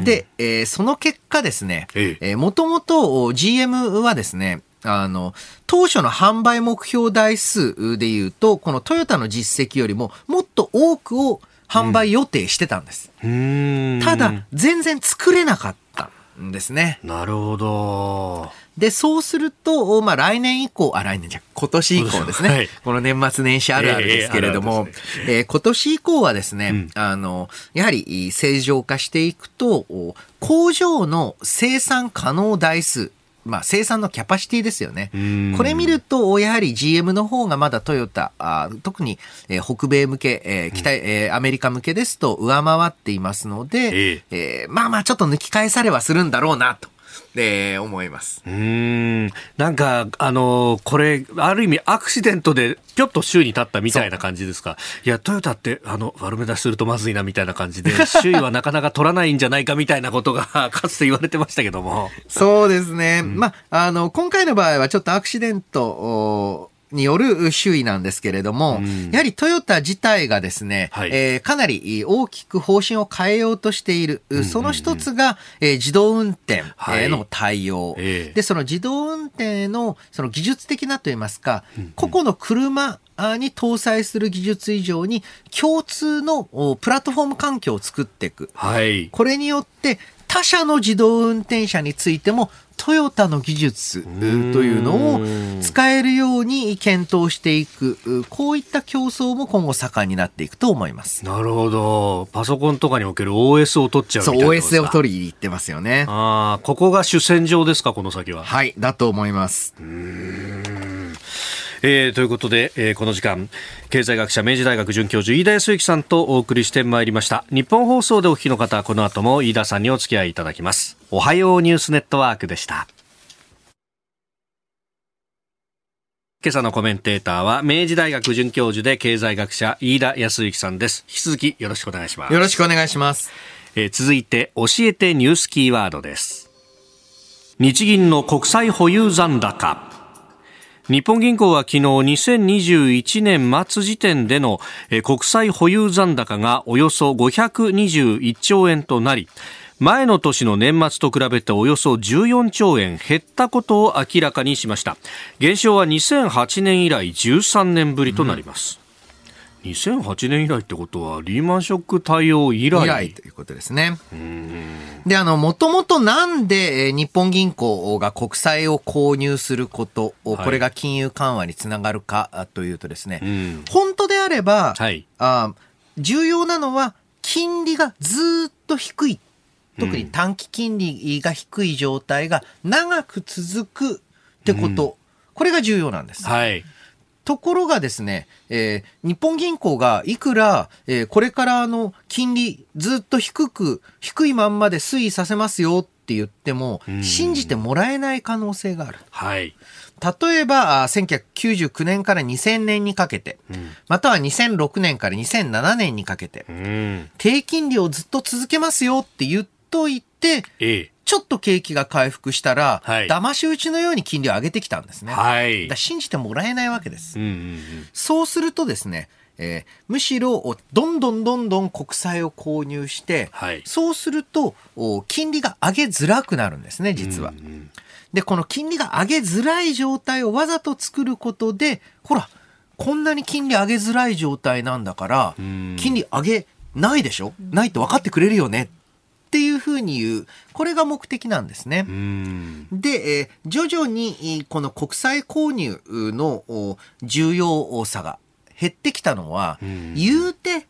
で、えー、その結果ですね、もともと GM はですね、あの、当初の販売目標台数でいうと、このトヨタの実績よりももっと多くを販売予定してたんです。うん、ただ、全然作れなかったんですね。なるほど。で、そうすると、まあ来年以降、あ、来年じゃ、今年以降ですね。はい、この年末年始あるあるですけれども、えー、えー、今年以降はですね、うん、あの、やはり正常化していくと、工場の生産可能台数、まあ、生産のキャパシティですよね。これ見ると、やはり GM の方がまだトヨタ、あ特に、えー、北米向け、えー、北、えー、アメリカ向けですと上回っていますので、ええー、まあまあちょっと抜き返されはするんだろうなと。で、思います。うん。なんか、あのこれ、ある意味アクシデントで、ぴょっと周囲に立ったみたいな感じですか。いや、トヨタって、あの、悪目出しするとまずいなみたいな感じで、周囲はなかなか取らないんじゃないかみたいなことが、かつて言われてましたけども。そうですね。うん、まあ、あの、今回の場合はちょっとアクシデント、による周囲なんですけれども、うん、やはりトヨタ自体がですね、はい、えー、かなり大きく方針を変えようとしている、その一つが、えー、自動運転への対応、はい、で、その自動運転のその技術的なといいますか、個々の車に搭載する技術以上に共通のプラットフォーム環境を作っていく。はい、これによって他社の自動運転車についてもトヨタの技術というのを使えるように検討していく、こういった競争も今後盛んになっていくと思います。なるほど。パソコンとかにおける OS を取っちゃうみたいなそう、OS を取りに行ってますよね。ああ、ここが主戦場ですか、この先は？はい、だと思います。うんえー、ということで、えー、この時間経済学者明治大学准教授飯田康之さんとお送りしてまいりました。日本放送でお聞きの方この後も飯田さんにお付き合いいただきます。おはようニュースネットワークでした。今朝のコメンテーターは明治大学准教授で経済学者飯田康之さんです。引き続きよろしくお願いします。よろしくお願いします、えー、続いて教えてニュースキーワードです。日銀の国債保有残高日本銀行は昨日2021年末時点での国債保有残高がおよそ521兆円となり前の年の年末と比べておよそ14兆円減ったことを明らかにしました。減少は2008年以来13年ぶりとなります、2008年以来ってことはリーマンショック対応以来。以来ということですね。で、あの、もともとなんで、え日本銀行が国債を購入すること、はい、これが金融緩和につながるかというとですね、うん、本当であれば、はい、あ重要なのは金利がずっと低い。特に短期金利が低い状態が長く続くってこと、うん、これが重要なんです。はいところがですね、えー、日本銀行がいくら、えー、これからあの金利ずっと低く、低いまんまで推移させますよって言っても、信じてもらえない可能性がある。はい。例えば、1999年から2000年にかけて、うん、または2006年から2007年にかけて、うん、低金利をずっと続けますよって言っといて、ええ、ちょっと景気が回復したら、はい、騙し討ちのように金利を上げてきたんですね。はい、だ信じてもらえないわけです。うんうんうん、そうするとですね、えー、むしろどんどんどんどん国債を購入して、はい、そうすると金利が上げづらくなるんですね実は。うんうん、でこの金利が上げづらい状態をわざと作ることでほらこんなに金利上げづらい状態なんだから、金利上げないでしょ？ないと分かってくれるよねっていうふうに言う。これが目的なんですね。で、えー、徐々にこの国債購入の重要さが減ってきたのは、言うて、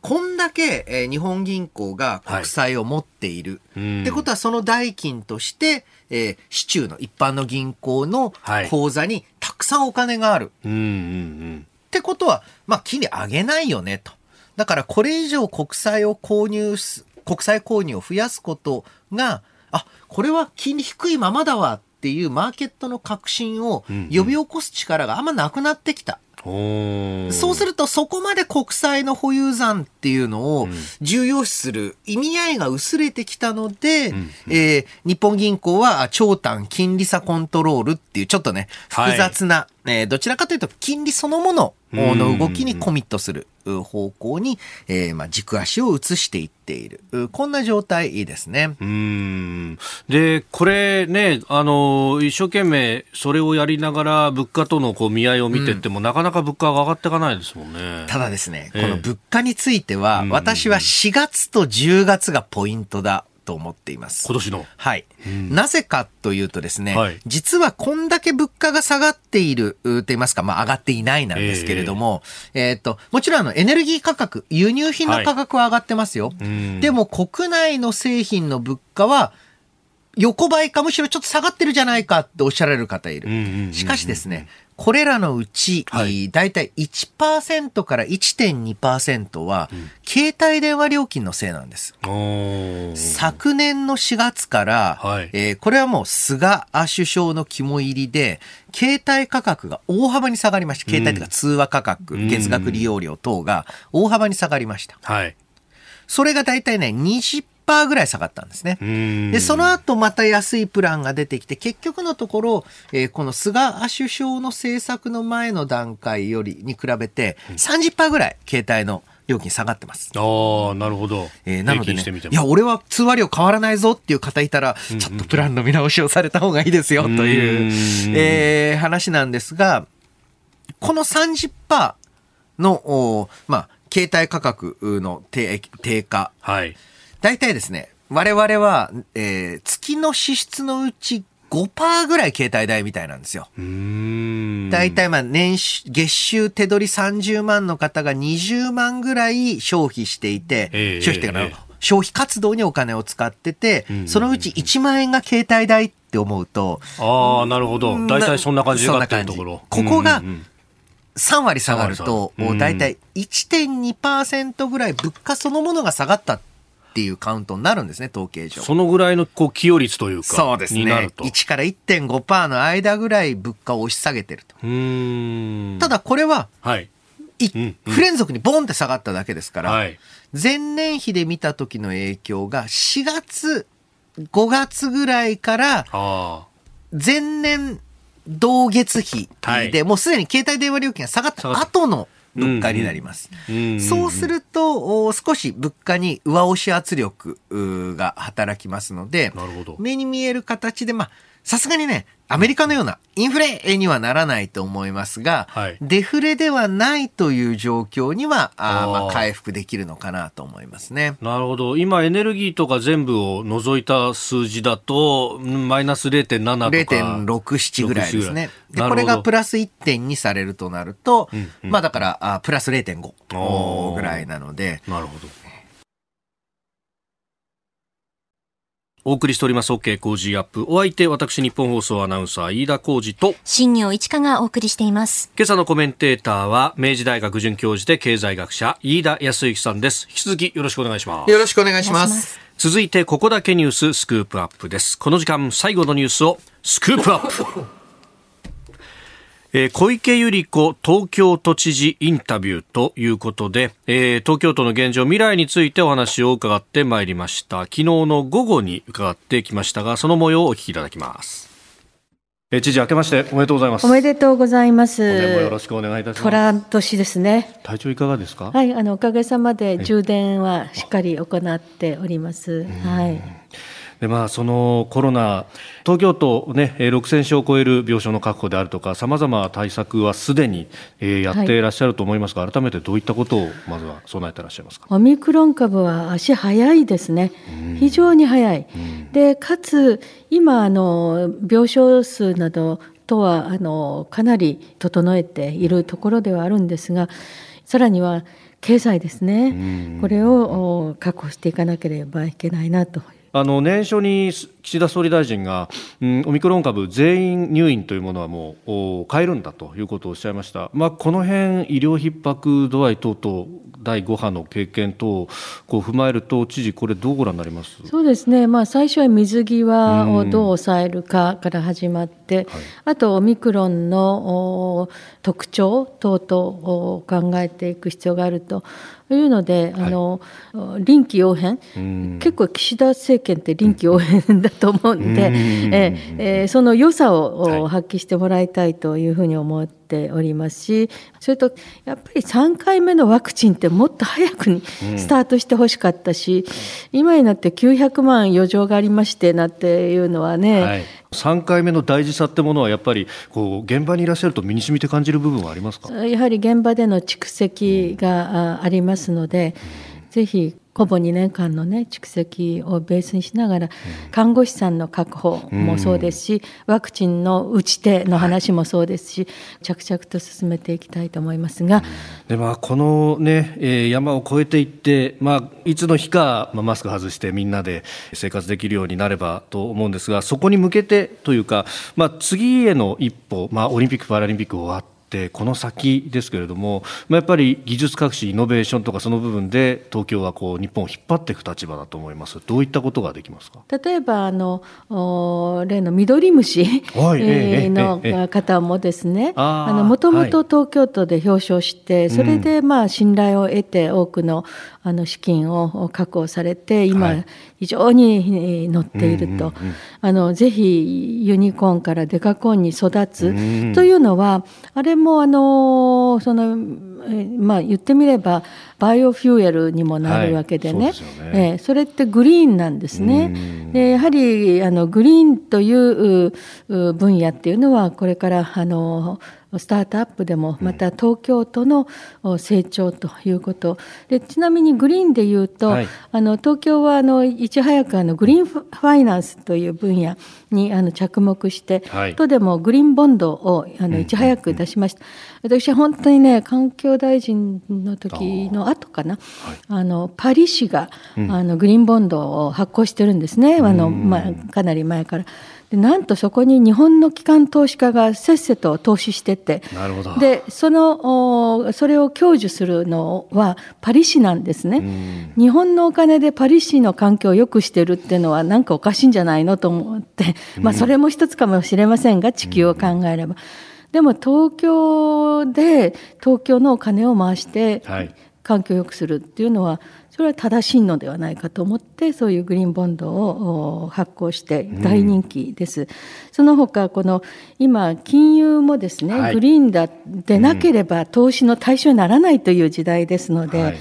こんだけ、えー、日本銀行が国債を持っている。はい、ってことはその代金として、えー、市中の一般の銀行の口座にたくさんお金がある。ってことは、まあ、金利上げないよねと。だからこれ以上国債を購入国債購入を増やすことが、あ、これは金利低いままだわっていうマーケットの革新を呼び起こす力があんまなくなってきた。そうするとそこまで国債の保有残っていうのを重要視する意味合いが薄れてきたので、うんえー、日本銀行は長短金利差コントロールっていうちょっとね、複雑な、はい、えー、どちらかというと金利そのものの動きにコミットする方向に、えー、まあ軸足を移していっている。こんな状態ですね。うん。で、これね、あの、一生懸命それをやりながら物価とのこう見合いを見てっても、うん、なかなか物価が上がっていかないですもんね。ただですね、この物価については、私は4月と10月がポイントだと思っています。今年の。はい、うん、なぜかというとですね、はい、実はこんだけ物価が下がっていると言いますか、まあ上がっていないなんですけれども、えー、えー、と、もちろんあのエネルギー価格、輸入品の価格は上がってますよ。はい、でも国内の製品の物価は、横ばいかむしろちょっと下がってるじゃないかっておっしゃられる方いる。しかしですね、これらのうち、はい、だいたい1%から1.2%は、うん、携帯電話料金のせいなんです。昨年の4月から、はい、えー、これはもう菅首相の肝入りで、携帯価格が大幅に下がりました。携帯というか通話価格、うん、月額利用料等が大幅に下がりました。はい、それがだいたいね、20 10%ぐらい下がったんですね。で、その後また安いプランが出てきて、結局のところ、えー、この菅首相の政策の前の段階よりに比べて30%ぐらい携帯の料金下がってます。ああ、なるほど。えー、なので、ね、いや、俺は通話料変わらないぞっていう方いたら、ちょっとプランの見直しをされた方がいいですよという、えー、話なんですが、この30%の、まあ、携帯価格の低下。はい。大体ですね、我々は、えー、月の支出のうち5%ぐらい携帯代みたいなんですよ。大体まあ年収、月収手取り30万の方が20万ぐらい消費していて、えー、消費っていうか、えー、消費活動にお金を使ってて、そのうち1万円が携帯代って思うと。ああ、なるほど。大体そんな感じだったところ。ここが、3割下がると、大体1.2%ぐらい物価そのものが下がったっていうカウントになるんですね、統計上。そのぐらいのこう寄与率というか、そうですね。1から1.5%の間ぐらい物価を押し下げてると。ただこれは、はい、不連続にボンって下がっただけですから、はい、前年比で見た時の影響が4月、5月ぐらいから、前年同月比で、はい、もうすでに携帯電話料金が下がった。後の物価になります。そうすると、少し物価に上押し圧力が働きますので、目に見える形で、まあ、さすがにね、アメリカのようなインフレにはならないと思いますが、はい、デフレではないという状況には、あまあ回復できるのかなと思いますね。なるほど。今、エネルギーとか全部を除いた数字だと、マイナス0.7とか。0.67ぐらいですね。で、これがプラス1.2されるとなると、うんうん、まあだから、あプラス0.5ぐらいなので。なるほど。お送りしております OK 工事アップ。お相手、私、日本放送アナウンサー、飯田浩二と、新業一華がお送りしています。今朝のコメンテーターは、明治大学准教授で経済学者、飯田康之さんです。引き続きよろしくお願いします。よろしくお願いします。続いて、ここだけニューススクープアップです。この時間、最後のニュースを、スクープアップ。えー、小池百合子東京都知事インタビューということで、えー、東京都の現状、未来についてお話を伺ってまいりました。昨日の午後に伺ってきましたが、その模様をお聞きいただきます。えー、知事、明けましておめでとうございます。おめでとうございます。年もよろしくお願いいたします。虎年ですね。体調いかがですか？はい、あのおかげさまで充電はしっかり行っております。はい。でまあ、そのコロナ、東京都、ね、6000床を超える病床の確保であるとか、さまざま対策はすでに、えー、やっていらっしゃると思いますが、はい、改めてどういったことをまずは備えていらっしゃいますか？オミクロン株は足早いですね、非常に早い、でかつ、今あの、病床数などとはあのかなり整えているところではあるんですが、さらには経済ですね、これを確保していかなければいけないなとあの年初に岸田総理大臣が、うん、オミクロン株全員入院というものはもう変えるんだということをおっしゃいました、まあ、この辺医療逼迫度合い等々第5波の経験等をこう踏まえると知事これどうご覧になります？そうですね、まあ、最初は水際をどう抑えるかから始まって、はい、あとオミクロンの特徴等々を考えていく必要があるというので、あの、はい、臨機応変、結構岸田政権って臨機応変だと思うんで、うん、ええー、その良さを発揮してもらいたいというふうに思っておりますし、それとやっぱり3回目のワクチンってもっと早くにスタートしてほしかったし、うん、今になって900万余剰がありましてなっていうのはね、はい。3回目の大事さってものはやっぱりこう現場にいらっしゃると身に染みて感じる部分はありますか？やはり現場での蓄積がありますので、うん、ぜひほぼ2年間の、ね、蓄積をベースにしながら、看護師さんの確保もそうですし、ワクチンの打ち手の話もそうですし、着々と進めていきたいと思いますが。でまあ、この、ね、山を越えていって、まあ、いつの日か、まあ、マスク外してみんなで生活できるようになればと思うんですが、そこに向けてというか、まあ、次への一歩、まあ、オリンピック・パラリンピック終わって、ってこの先ですけれども、まあ、やっぱり技術革新イノベーションとかその部分で東京はこう日本を引っ張っていく立場だと思います。どういったことができますか？例えばあの例のミドリムシ、はいえー、の方もですねもともと東京都で表彰して、はい、それでまあ信頼を得て多くのあの資金を確保されて今非常に乗っていると、あのぜひユニコーンからデカコーンに育つ。というのはあれもあのそのまあ言ってみればバイオフューエルにもなるわけでね。はい。そでね。えー、それってグリーンなんですね。でやはりあのグリーンという分野っていうのはこれからあのスタートアップでも、また東京都の成長ということ、でちなみにグリーンでいうと、はい、あの東京はあのいち早くあのグリーンファイナンスという分野にあの着目して、はい、都でもグリーンボンドをあのいち早く出しました。私は本当にね環境大臣の時の後かな、あ、はい、のパリ市が、うん、あのグリーンボンドを発行してるんですね。あのまあかなり前から。でなんとそこに日本の機関投資家がせっせと投資しててなるほど。でそのそれを享受するのはパリ市なんですね、日本のお金でパリ市の環境を良くしてるっていうのはなんかおかしいんじゃないのと思って、まあ、それも一つかもしれませんが地球を考えれば。でも東京で東京のお金を回して環境を良くするっていうのはそれは正しいのではないかと思ってそういうグリーンボンドを発行して大人気です。うん、その他この今金融もですね、はい、グリーンだでなければ投資の対象にならないという時代ですので、はい、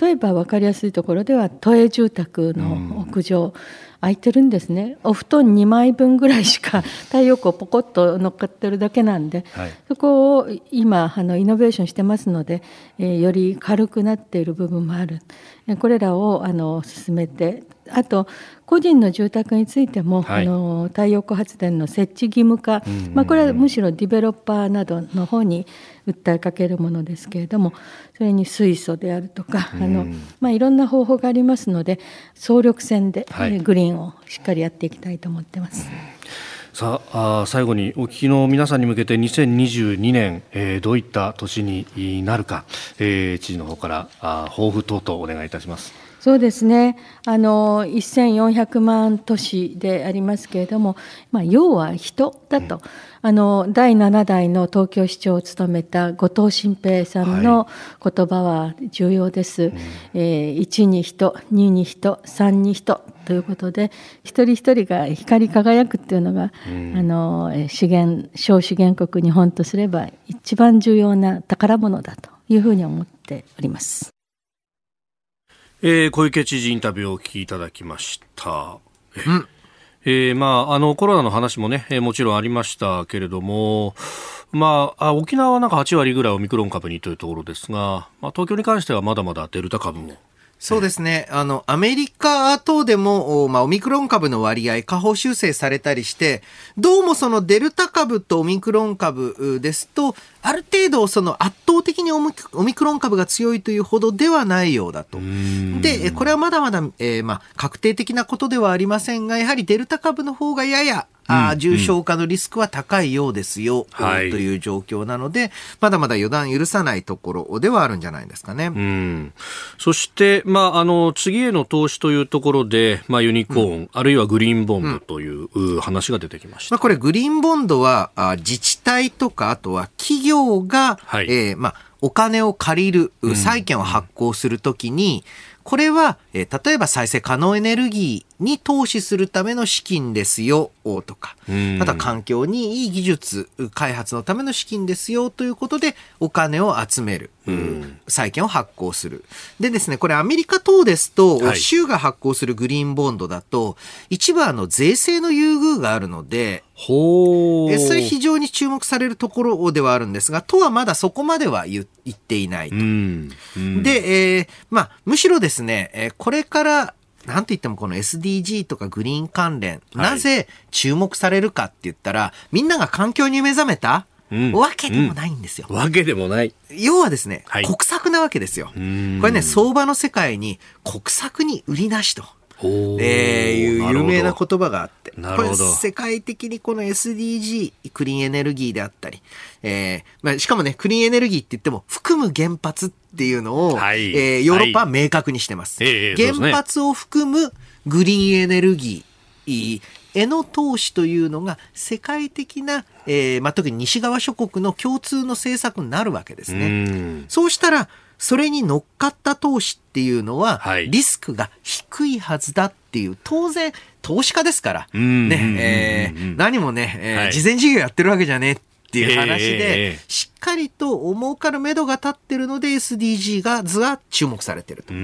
例えば分かりやすいところでは都営住宅の屋上、うん空いてるんですね。お布団2枚分ぐらいしか 太陽光ポコッと乗っかってるだけなんで、はい、そこを今あのイノベーションしてますので、えー、より軽くなっている部分もある。これらをあの進めてあと個人の住宅についても、はい、あの太陽光発電の設置義務化、まあ、これはむしろディベロッパーなどの方に訴えかけるものですけれどもそれに水素であるとか、あのまあ、いろんな方法がありますので総力戦で、はい、グリーンをしっかりやっていきたいと思ってます。さあ最後にお聞きの皆さんに向けて2022年、えー、どういった年になるか、えー、知事の方からあ抱負等々お願いいたします。そうですね。あの1400万都市でありますけれども、まあ、要は人だと、うん、あの第7代の東京市長を務めた後藤新平さんの言葉は重要です、はい、えー、1に人2に人3に人ということで一人一人が光り輝くっていうのが、うん、あの資源小資源国日本とすれば一番重要な宝物だというふうに思っております。えー、小池知事インタビューをお聞きいただきました。うんえー、まあ、あの、コロナの話もね、えー、もちろんありましたけれども、まあ、沖縄はなんか8割ぐらいオミクロン株にというところですが、まあ、東京に関してはまだまだデルタ株もそうですね。あの、アメリカ等でも、まあ、オミクロン株の割合、下方修正されたりして、どうもそのデルタ株とオミクロン株ですと、ある程度その圧倒的にオミクロン株が強いというほどではないようだと。で、これはまだまだ、えー、まあ、確定的なことではありませんが、やはりデルタ株の方がややあ重症化のリスクは高いようですよ、という状況なので、まだまだ予断許さないところではあるんじゃないですかね。うん、そして、まあ、あの次への投資というところで、まあ、ユニコーン、うん、あるいはグリーンボンドという話が出てきました。まあ、これ、グリーンボンドはあ自治体とか、あとは企業が、はい、えー、まあ、お金を借りる、債券を発行するときに、これは、えー、例えば再生可能エネルギーに投資するための資金ですよとか、また環境にいい技術開発のための資金ですよということでお金を集める。債券を発行する。でですね、これアメリカ等ですと、はい、州が発行するグリーンボンドだと、一部あの税制の優遇があるので、ほそれ非常に注目されるところではあるんですが、都はまだそこまでは言っていないと。うんうん、で、えー、まあ、むしろですね、えこれからなんといってもこの SDG とかグリーン関連、なぜ注目されるかって言ったら、みんなが環境に目覚めたうん、わけでもないんですよ。わけでもない。要はですね、はい、国策なわけですよ。これね、相場の世界に国策に売りなしと。えー、いう有名な言葉があって、これ世界的にこの SDG、クリーンエネルギーであったり、えーまあ、しかもね、クリーンエネルギーって言っても、含む原発っていうのを、はい、えー、ヨーロッパは明確にしてます。はい、原発を含むグリーンエネルギー、への投資というのが世界的な、えーまあ、特に西側諸国の共通の政策になるわけですね。そうしたら、それに乗っかった投資っていうのは、リスクが低いはずだっていう、当然、投資家ですから、ね、えー、何もね、えー、事前事業やってるわけじゃねっていう話で、しっかりと儲かる目処が立ってるので SDG が図は注目されてると。あ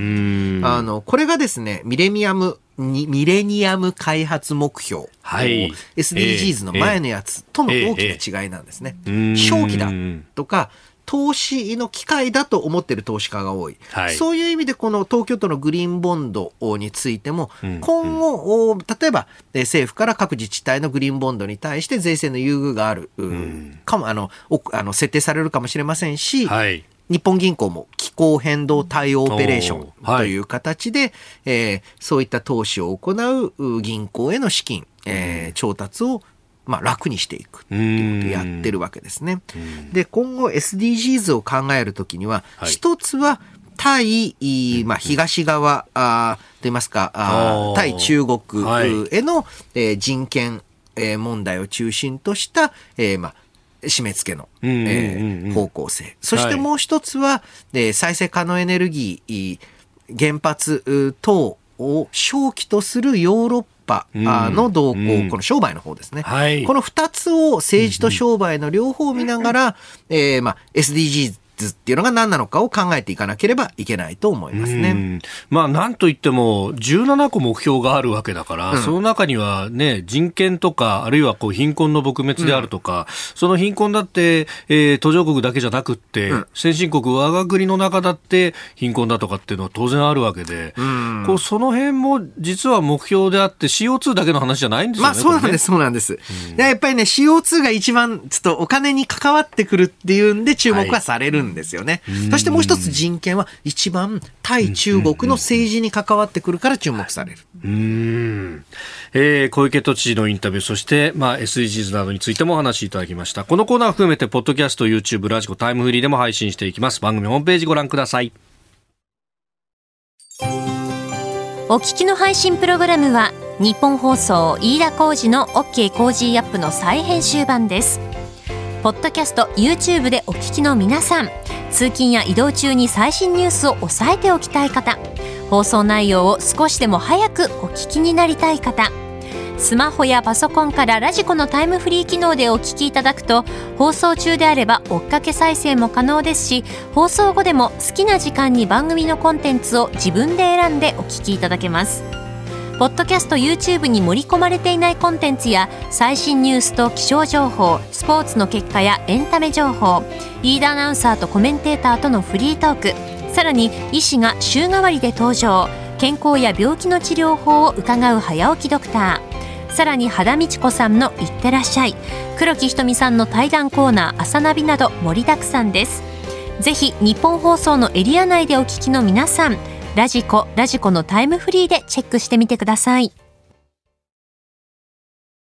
の、これがですね、ミレニアムミレニアム開発目標、はい、SDGs の前のやつとの大きな違いなんですね。正気だとか、投資の機会だと思ってる投資家が多い、はい、そういう意味でこの東京都のグリーンボンドについても、今後、例えば政府から各自治体のグリーンボンドに対して税制の優遇がある、かもあのあの設定されるかもしれませんし、はい、日本銀行も気候変動対応オペレーションという形で、はい、えー、そういった投資を行う銀行への資金、えー、調達をまあ、楽にしていくっていうことをやってるわけですね。で、今後 SDGs を考えるときには、一つは対、まあ、東側あといいますか、あ対中国への、はい、えー、人権、えー、問題を中心とした、えー、まあ、締め付けの、えー、方向性。そしてもう一つは、はい、再生可能エネルギー、原発等を正気とするヨーロッパの動向、うん、この商売の方ですね。はい、この二つを政治と商売の両方を見ながら、えー、まあ、SDGs ズっていうのが何なのかを考えていかなければいけないと思いますね。まあ、なんといっても、17個目標があるわけだから、うん、その中にはね、人権とか、あるいはこう貧困の撲滅であるとか、うん、その貧困だって、えー、途上国だけじゃなくって、うん、先進国、我が国の中だって貧困だとかっていうのは当然あるわけで、こうその辺も実は目標であって、CO2 だけの話じゃないんですよね。まあ、そうなんです、ね、そうなんです。やっぱりね、CO2 が一番、ちょっとお金に関わってくるっていうんで注目はされるんですよね。はい、そしてもう一つ人権は一番対中国の政治に関わってくるから注目される。うん、えー、小池都知事のインタビュー、そして、まあ、SDGs などについてもお話しいただきました。このコーナーを含めて、ポッドキャスト、YouTube、ラジコ、タイムフリーでも配信していきます。番組ホームページご覧ください。お聞きの配信プログラムは、日本放送飯田浩司の OK コージーアップの再編集版です。ポッドキャスト YouTube でお聞きの皆さん通勤や移動中に最新ニュースを押さえておきたい方放送内容を少しでも早くお聞きになりたい方スマホやパソコンから radiko のタイムフリー機能でお聞きいただくと放送中であれば追っかけ再生も可能ですし放送後でも好きな時間に番組のコンテンツを自分で選んでお聞きいただけます。ポッドキャスト YouTube に盛り込まれていないコンテンツや最新ニュースと気象情報スポーツの結果やエンタメ情報リーダーアナウンサーとコメンテーターとのフリートークさらに医師が週替わりで登場健康や病気の治療法を伺う早起きドクターさらに肌道子さんの「いってらっしゃい」黒木ひとみさんの対談コーナー「朝ナビ」など盛りだくさんです。ぜひ日本放送のエリア内でお聞きの皆さんラジコ、ラジコのタイムフリーでチェックしてみてください。